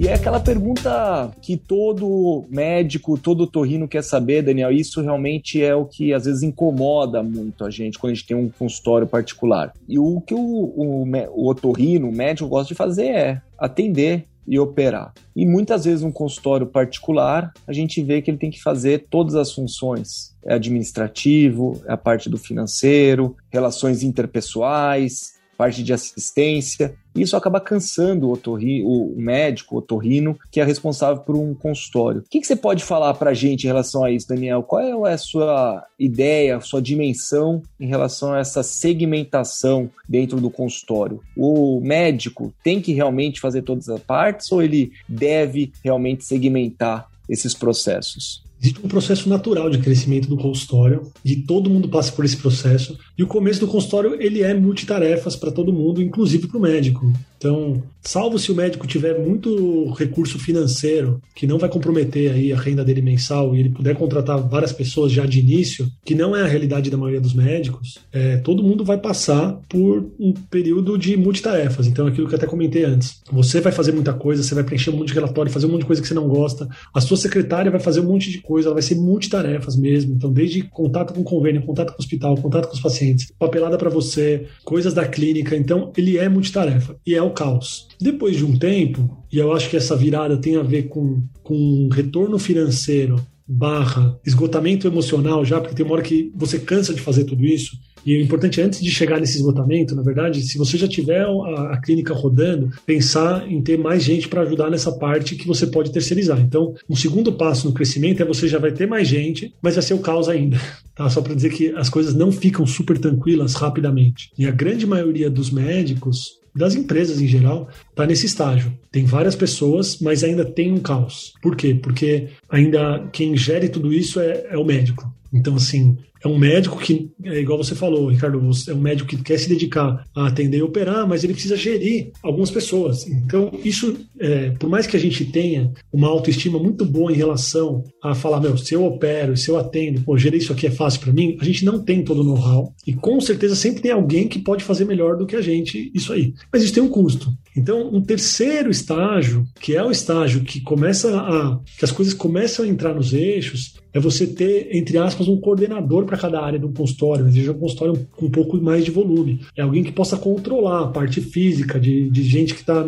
E é aquela pergunta que todo médico, todo torrino quer saber, Daniel. Isso realmente é o que às vezes incomoda muito a gente quando a gente tem um consultório particular. E o que o, o, o otorrino, o médico, gosta de fazer é atender e operar. E muitas vezes um consultório particular, a gente vê que ele tem que fazer todas as funções. É administrativo, é a parte do financeiro, relações interpessoais, parte de assistência. Isso acaba cansando o, otorri, o médico, o otorrino, que é responsável por um consultório. O que, que você pode falar para a gente em relação a isso, Daniel? Qual é a sua ideia, a sua dimensão em relação a essa segmentação dentro do consultório? O médico tem que realmente fazer todas as partes ou ele deve realmente segmentar esses processos? Existe um processo natural de crescimento do consultório e todo mundo passa por esse processo. E o começo do consultório ele é multitarefas para todo mundo, inclusive para o médico. Então, salvo se o médico tiver muito recurso financeiro, que não vai comprometer aí a renda dele mensal e ele puder contratar várias pessoas já de início, que não é a realidade da maioria dos médicos, é, todo mundo vai passar por um período de multitarefas. Então, aquilo que eu até comentei antes. Você vai fazer muita coisa, você vai preencher um monte de relatório, fazer um monte de coisa que você não gosta. A sua secretária vai fazer um monte de coisa, ela vai ser multitarefas mesmo. Então, desde contato com o convênio, contato com o hospital, contato com os pacientes, papelada para você, coisas da clínica. Então, ele é multitarefa. E é o caos. Depois de um tempo, e eu acho que essa virada tem a ver com, com retorno financeiro barra esgotamento emocional já, porque tem uma hora que você cansa de fazer tudo isso, e o importante é, antes de chegar nesse esgotamento, na verdade, se você já tiver a, a clínica rodando, pensar em ter mais gente para ajudar nessa parte que você pode terceirizar. Então, um segundo passo no crescimento é você já vai ter mais gente, mas vai ser o caos ainda. [LAUGHS] Tá? Só para dizer que as coisas não ficam super tranquilas rapidamente. E a grande maioria dos médicos das empresas em geral, está nesse estágio. Tem várias pessoas, mas ainda tem um caos. Por quê? Porque ainda quem gere tudo isso é, é o médico. Então, assim, é um médico que, é igual você falou, Ricardo, é um médico que quer se dedicar a atender e operar, mas ele precisa gerir algumas pessoas. Então, isso, é, por mais que a gente tenha uma autoestima muito boa em relação a falar, meu, se eu opero, se eu atendo, pô, gerir isso aqui é fácil para mim, a gente não tem todo o know-how. E com certeza sempre tem alguém que pode fazer melhor do que a gente isso aí. Mas isso tem um custo. Então, um terceiro estágio, que é o estágio que começa a. que as coisas começam a entrar nos eixos, é você ter, entre aspas, um coordenador para cada área do consultório, seja um consultório com um pouco mais de volume. É alguém que possa controlar a parte física de, de gente que está,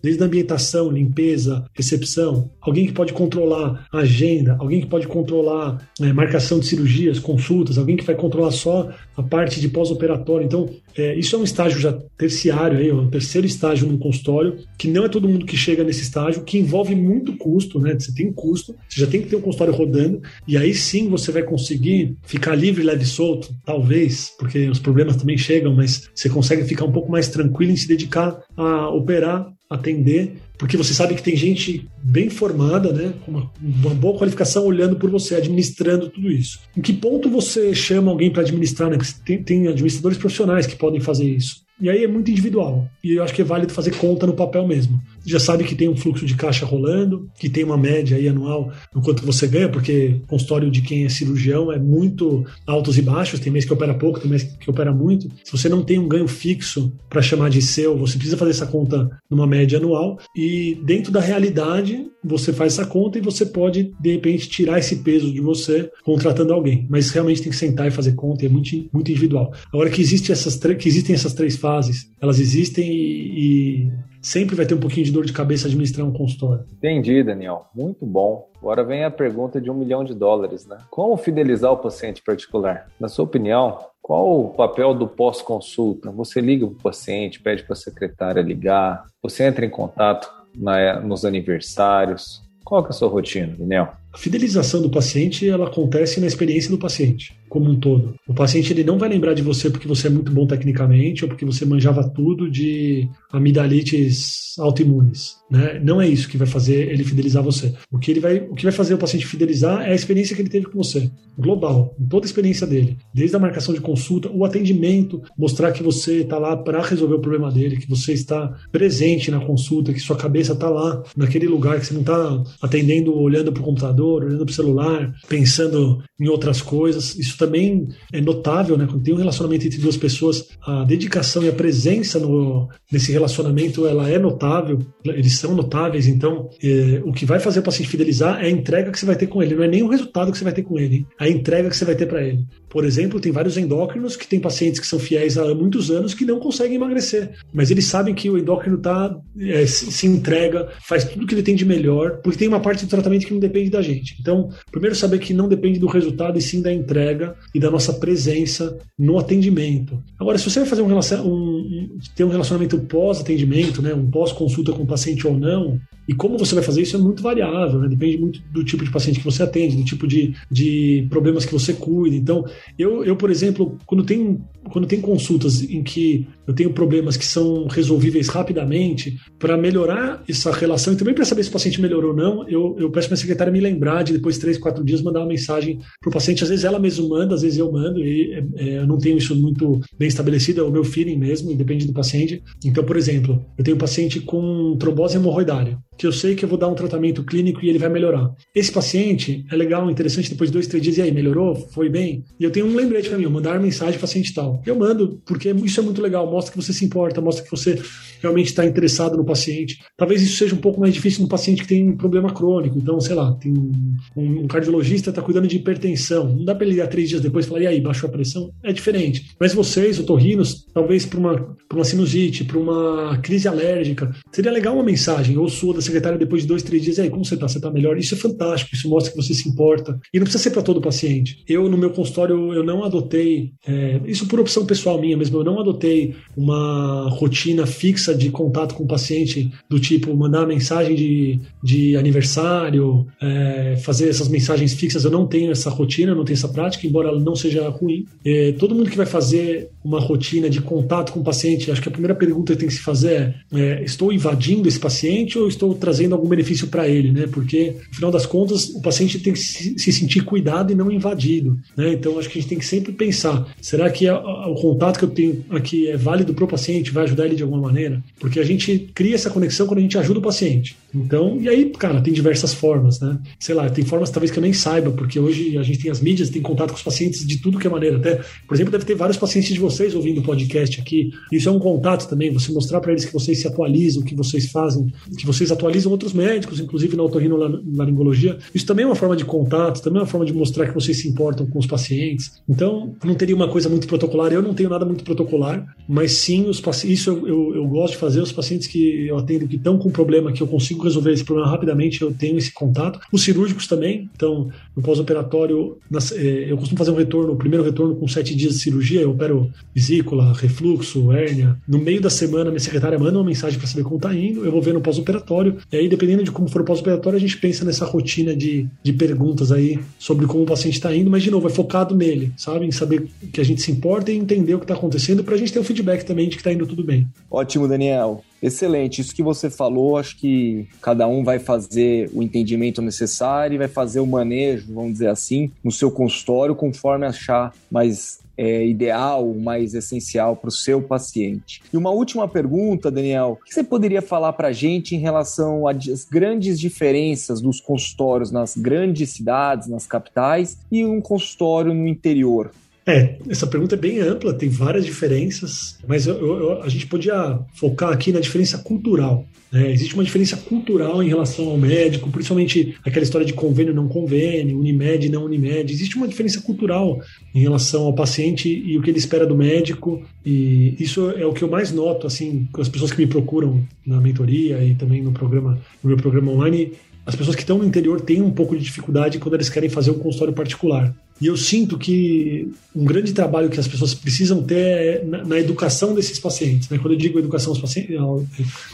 desde a ambientação, limpeza, recepção. Alguém que pode controlar a agenda, alguém que pode controlar é, marcação de cirurgias, consultas, alguém que vai controlar só a parte de pós-operatório. Então, é, isso é um estágio já terciário, aí, o terceiro estágio no consultório, que não é todo mundo que chega nesse estágio, que envolve muito custo, né? Você tem custo, você já tem que ter um consultório rodando, e aí sim você vai conseguir ficar livre, leve e solto, talvez, porque os problemas também chegam, mas você consegue ficar um pouco mais tranquilo em se dedicar a operar, atender porque você sabe que tem gente bem formada, né, com uma, uma, boa qualificação olhando por você, administrando tudo isso. Em que ponto você chama alguém para administrar, né? Tem, tem administradores profissionais que podem fazer isso. E aí é muito individual. E eu acho que é válido fazer conta no papel mesmo. Já sabe que tem um fluxo de caixa rolando, que tem uma média aí anual do quanto você ganha, porque consultório de quem é cirurgião é muito altos e baixos. Tem mês que opera pouco, tem mês que opera muito. Se você não tem um ganho fixo para chamar de seu, você precisa fazer essa conta numa média anual. E dentro da realidade, você faz essa conta e você pode, de repente, tirar esse peso de você contratando alguém. Mas realmente tem que sentar e fazer conta, é muito, muito individual. Agora que, existe essas que existem essas três fases, elas existem e, e sempre vai ter um pouquinho de dor de cabeça administrar um consultório. Entendi, Daniel. Muito bom. Agora vem a pergunta de um milhão de dólares, né? Como fidelizar o paciente particular? Na sua opinião, qual o papel do pós-consulta? Você liga para o paciente, pede para a secretária ligar, você entra em contato na, nos aniversários. Qual é a sua rotina, Daniel? A fidelização do paciente ela acontece na experiência do paciente como um todo. O paciente ele não vai lembrar de você porque você é muito bom tecnicamente ou porque você manjava tudo de amidalites autoimunes. Né? Não é isso que vai fazer ele fidelizar você. O que, ele vai, o que vai fazer o paciente fidelizar é a experiência que ele teve com você, global, em toda a experiência dele, desde a marcação de consulta, o atendimento, mostrar que você está lá para resolver o problema dele, que você está presente na consulta, que sua cabeça está lá naquele lugar, que você não está atendendo olhando para o computador, olhando para o celular, pensando em outras coisas. Isso também é notável, né? Quando tem um relacionamento entre duas pessoas, a dedicação e a presença no, nesse relacionamento ela é notável, eles são notáveis. Então, é, o que vai fazer o paciente fidelizar é a entrega que você vai ter com ele, não é nem o resultado que você vai ter com ele, é a entrega que você vai ter para ele. Por exemplo, tem vários endócrinos que têm pacientes que são fiéis há muitos anos que não conseguem emagrecer, mas eles sabem que o endócrino tá, é, se, se entrega, faz tudo que ele tem de melhor, porque tem uma parte do tratamento que não depende da gente. Então, primeiro saber que não depende do resultado e sim da entrega e da nossa presença no atendimento. Agora, se você vai fazer um, um ter um relacionamento pós-atendimento, né, um pós-consulta com o paciente ou não, e como você vai fazer isso é muito variável, né? depende muito do tipo de paciente que você atende, do tipo de, de problemas que você cuida. Então, eu, eu, por exemplo, quando tem, quando tem consultas em que eu tenho problemas que são resolvíveis rapidamente, para melhorar essa relação e também para saber se o paciente melhorou ou não, eu, eu peço para a secretária me lembrar de depois de três, quatro dias mandar uma mensagem para o paciente. Às vezes ela mesma manda, às vezes eu mando, e é, é, eu não tenho isso muito bem estabelecido, é o meu feeling mesmo, depende do paciente. Então, por exemplo, eu tenho um paciente com trombose hemorroidária que eu sei que eu vou dar um tratamento clínico e ele vai melhorar. Esse paciente é legal, interessante, depois de dois, três dias, e aí, melhorou? Foi bem? E eu tenho um lembrete para mim, eu mandar mensagem para paciente tal. Eu mando, porque isso é muito legal, mostra que você se importa, mostra que você realmente está interessado no paciente. Talvez isso seja um pouco mais difícil no paciente que tem um problema crônico. Então, sei lá, tem um, um cardiologista está cuidando de hipertensão. Não dá para ele ligar três dias depois e falar, e aí, baixou a pressão? É diferente. Mas vocês, otorrinos, talvez para uma, uma sinusite, para uma crise alérgica, seria legal uma mensagem, ou sua da secretária depois de dois, três dias, aí, como você está? Você está melhor? Isso é fantástico, isso mostra que você se importa. E não precisa ser para todo paciente. Eu, no meu consultório, eu não adotei, é, isso por opção pessoal minha mesmo, eu não adotei uma rotina fixa de contato com o paciente, do tipo mandar mensagem de, de aniversário, é, fazer essas mensagens fixas. Eu não tenho essa rotina, não tenho essa prática, embora ela não seja ruim. É, todo mundo que vai fazer uma rotina de contato com o paciente, acho que a primeira pergunta que tem que se fazer é, é estou invadindo esse paciente ou estou trazendo algum benefício para ele, né? Porque, no final das contas, o paciente tem que se, se sentir cuidado e não invadido, né? Então, acho que a gente tem que sempre pensar, será que a, a, o contato que eu tenho aqui é válido para o paciente, vai ajudar ele de alguma maneira? Porque a gente cria essa conexão quando a gente ajuda o paciente. Então, e aí, cara, tem diversas formas, né? Sei lá, tem formas talvez que eu nem saiba, porque hoje a gente tem as mídias, tem contato com os pacientes de tudo que é maneira. Até, por exemplo, deve ter vários pacientes de vocês ouvindo o podcast aqui. Isso é um contato também, você mostrar para eles que vocês se atualizam, que vocês fazem, que vocês atualizam outros médicos, inclusive na otorrinolaringologia. Isso também é uma forma de contato, também é uma forma de mostrar que vocês se importam com os pacientes. Então, não teria uma coisa muito protocolar. Eu não tenho nada muito protocolar, mas sim, os isso eu, eu, eu gosto de fazer. Os pacientes que eu atendo que estão com problema, que eu consigo resolver esse problema rapidamente, eu tenho esse contato. Os cirúrgicos também. Então, no pós-operatório, eh, eu costumo fazer um retorno, o primeiro retorno com sete dias de cirurgia. Eu opero vesícula, refluxo, hérnia. No meio da semana, minha secretária manda uma mensagem para saber como está indo. Eu vou ver no pós-operatório. E aí, dependendo de como for o pós-operatório, a gente pensa nessa rotina de, de perguntas aí sobre como o paciente está indo. Mas, de novo, é focado nele, sabe? Em saber que a gente se importa e entender o que está acontecendo para a gente ter um feedback também de que está indo tudo bem. Ótimo, Daniel. Excelente. Isso que você falou, acho que cada um vai fazer o entendimento necessário e vai fazer o manejo, vamos dizer assim, no seu consultório conforme achar mais é, ideal, mais essencial para o seu paciente. E uma última pergunta, Daniel: o que você poderia falar para a gente em relação às grandes diferenças dos consultórios nas grandes cidades, nas capitais, e um consultório no interior? É, essa pergunta é bem ampla, tem várias diferenças, mas eu, eu, a gente podia focar aqui na diferença cultural. Né? Existe uma diferença cultural em relação ao médico, principalmente aquela história de convênio não convênio, Unimed não Unimed. Existe uma diferença cultural em relação ao paciente e o que ele espera do médico, e isso é o que eu mais noto, assim, com as pessoas que me procuram na mentoria e também no programa, no meu programa online. As pessoas que estão no interior têm um pouco de dificuldade quando eles querem fazer um consultório particular. E eu sinto que um grande trabalho que as pessoas precisam ter é na, na educação desses pacientes. Né? Quando eu digo educação aos pacientes,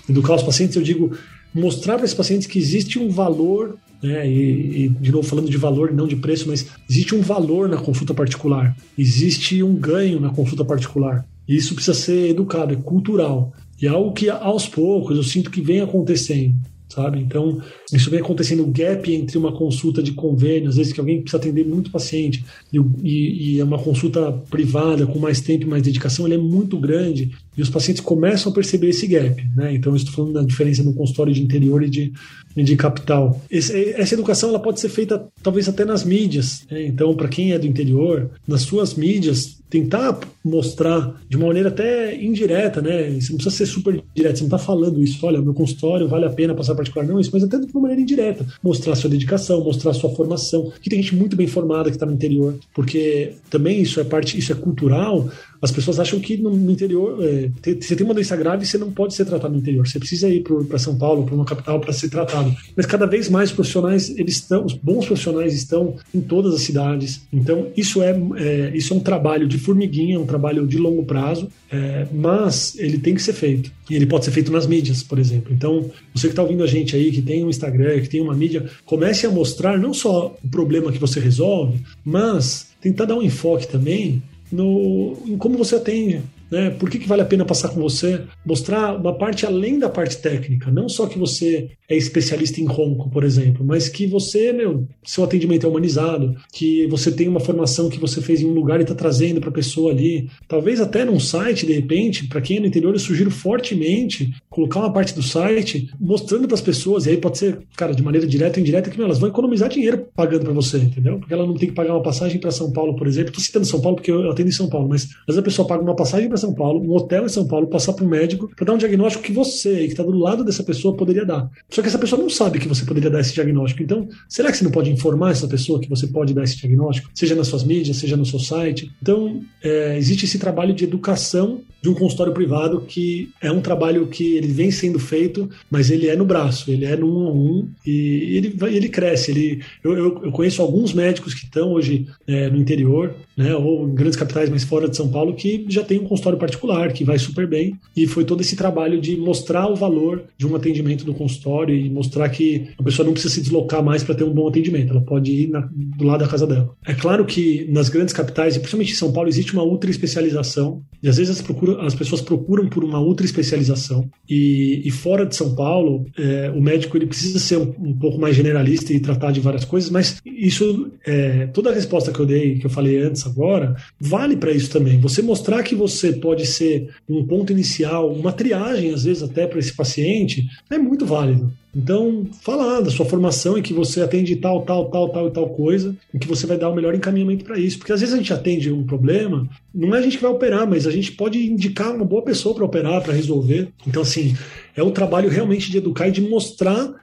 educar os pacientes, eu digo mostrar para esses pacientes que existe um valor, né? e, e, de novo falando de valor não de preço, mas existe um valor na consulta particular, existe um ganho na consulta particular. E isso precisa ser educado, é cultural. E é algo que aos poucos eu sinto que vem acontecendo sabe? Então, isso vem acontecendo o gap entre uma consulta de convênio, às vezes que alguém precisa atender muito paciente, e, e, e é uma consulta privada com mais tempo e mais dedicação, ele é muito grande e os pacientes começam a perceber esse gap, né? Então, estou falando da diferença no consultório de interior e de, de capital. Esse, essa educação ela pode ser feita talvez até nas mídias. Né? Então, para quem é do interior, nas suas mídias, tentar mostrar de uma maneira até indireta, né? Você não precisa ser super direto, você não está falando isso, olha, meu consultório vale a pena passar particular, não, isso, mas até de uma maneira indireta. Mostrar sua dedicação, mostrar sua formação. Que tem gente muito bem formada que está no interior, porque também isso é parte, isso é cultural, as pessoas acham que no interior, é, você tem uma doença grave, você não pode ser tratado no interior. Você precisa ir para São Paulo, para uma capital, para ser tratado. Mas cada vez mais profissionais, eles estão, os bons profissionais estão em todas as cidades. Então isso é, é isso é um trabalho de formiguinha, um trabalho de longo prazo, é, mas ele tem que ser feito. E ele pode ser feito nas mídias, por exemplo. Então você que está ouvindo a gente aí, que tem um Instagram, que tem uma mídia, comece a mostrar não só o problema que você resolve, mas tentar dar um enfoque também no, em como você atende. Né? Por que, que vale a pena passar com você? Mostrar uma parte além da parte técnica, não só que você é especialista em ronco, por exemplo, mas que você, meu, seu atendimento é humanizado, que você tem uma formação que você fez em um lugar e está trazendo para a pessoa ali. Talvez até num site, de repente, para quem é no interior, eu sugiro fortemente colocar uma parte do site mostrando para as pessoas, e aí pode ser, cara, de maneira direta ou indireta, que meu, elas vão economizar dinheiro pagando para você, entendeu? Porque ela não tem que pagar uma passagem para São Paulo, por exemplo. Estou citando São Paulo porque eu atendo em São Paulo, mas às vezes a pessoa paga uma passagem para São Paulo, um hotel em São Paulo, passar para um médico para dar um diagnóstico que você, que está do lado dessa pessoa, poderia dar. Só que essa pessoa não sabe que você poderia dar esse diagnóstico. Então, será que você não pode informar essa pessoa que você pode dar esse diagnóstico? Seja nas suas mídias, seja no seu site. Então, é, existe esse trabalho de educação de um consultório privado que é um trabalho que ele vem sendo feito, mas ele é no braço, ele é no um a um e ele, ele cresce. Ele, eu, eu, eu conheço alguns médicos que estão hoje é, no interior, né, ou em grandes capitais, mas fora de São Paulo, que já tem um consultório particular, que vai super bem. E foi todo esse trabalho de mostrar o valor de um atendimento no consultório e mostrar que a pessoa não precisa se deslocar mais para ter um bom atendimento, ela pode ir na, do lado da casa dela. É claro que nas grandes capitais, e principalmente em São Paulo, existe uma ultra especialização, e às vezes as, procura, as pessoas procuram por uma ultra especialização, e, e fora de São Paulo, é, o médico ele precisa ser um, um, pouco mais generalista e tratar de várias coisas, mas isso, é, toda a resposta que eu dei, que eu falei antes agora, vale para isso também. Você mostrar que você pode ser um ponto inicial, uma triagem, às vezes até para esse paciente, é muito válido. Então, falar da sua formação e que você atende tal, tal, tal, tal e tal coisa, e que você vai dar o melhor encaminhamento para isso. Porque às vezes a gente atende um problema, não é a gente que vai operar, mas a gente pode indicar uma boa pessoa para operar, para resolver. Então, assim, é um trabalho realmente de educar e de mostrar,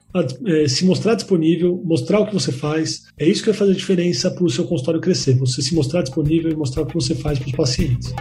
é, se mostrar disponível, mostrar o que você faz. É isso que vai fazer a diferença para o seu consultório crescer. Você se mostrar disponível e mostrar o que você faz para os pacientes.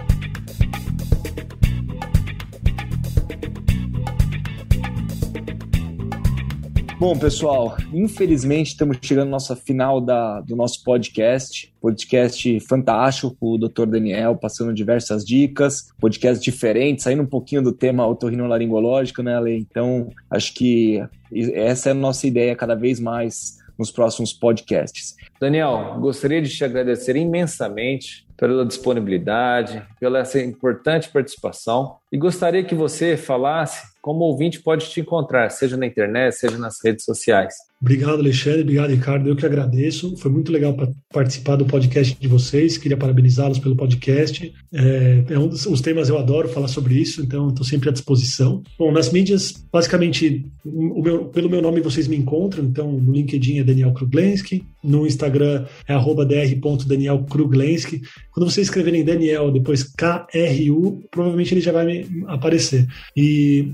Bom, pessoal, infelizmente estamos chegando à nossa final da, do nosso podcast. Podcast fantástico com o Dr. Daniel, passando diversas dicas, podcast diferente, saindo um pouquinho do tema otorrinolaringológico, né, Ale? Então, acho que essa é a nossa ideia cada vez mais nos próximos podcasts. Daniel, gostaria de te agradecer imensamente pela disponibilidade, pela essa importante participação e gostaria que você falasse como o ouvinte pode te encontrar, seja na internet, seja nas redes sociais. Obrigado, Alexandre. Obrigado, Ricardo. Eu que agradeço. Foi muito legal participar do podcast de vocês. Queria parabenizá-los pelo podcast. É, é um dos os temas eu adoro falar sobre isso, então estou sempre à disposição. Bom, nas mídias, basicamente, meu, pelo meu nome vocês me encontram. Então, no LinkedIn é Daniel Kruglenski, no Instagram é dr.danielkruglenski. Quando vocês escreverem Daniel, depois K-R-U, provavelmente ele já vai me aparecer. E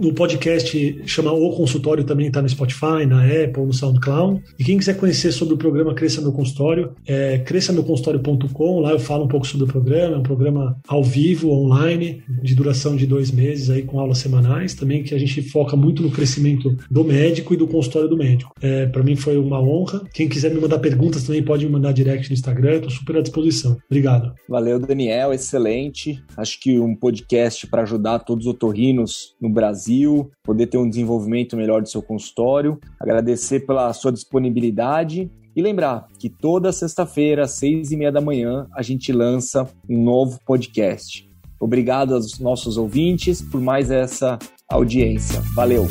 no podcast chama O Consultório também está no Spotify, na Apple, no SoundCloud. E quem quiser conhecer sobre o programa Cresça Meu Consultório, é cresçameuconsultório.com. Lá eu falo um pouco sobre o programa. É um programa ao vivo, online, de duração de dois meses, aí com aulas semanais. Também que a gente foca muito no crescimento do médico e do consultório do médico. É, Para mim foi uma honra. Quem quiser me mandar perguntas também pode me mandar direct no Instagram. Estou super à disposição. Obrigado. Valeu, Daniel, excelente. Acho que um podcast para ajudar todos os otorrinos no Brasil, poder ter um desenvolvimento melhor do seu consultório. Agradecer pela sua disponibilidade e lembrar que toda sexta-feira, às seis e meia da manhã, a gente lança um novo podcast. Obrigado aos nossos ouvintes por mais essa audiência. Valeu!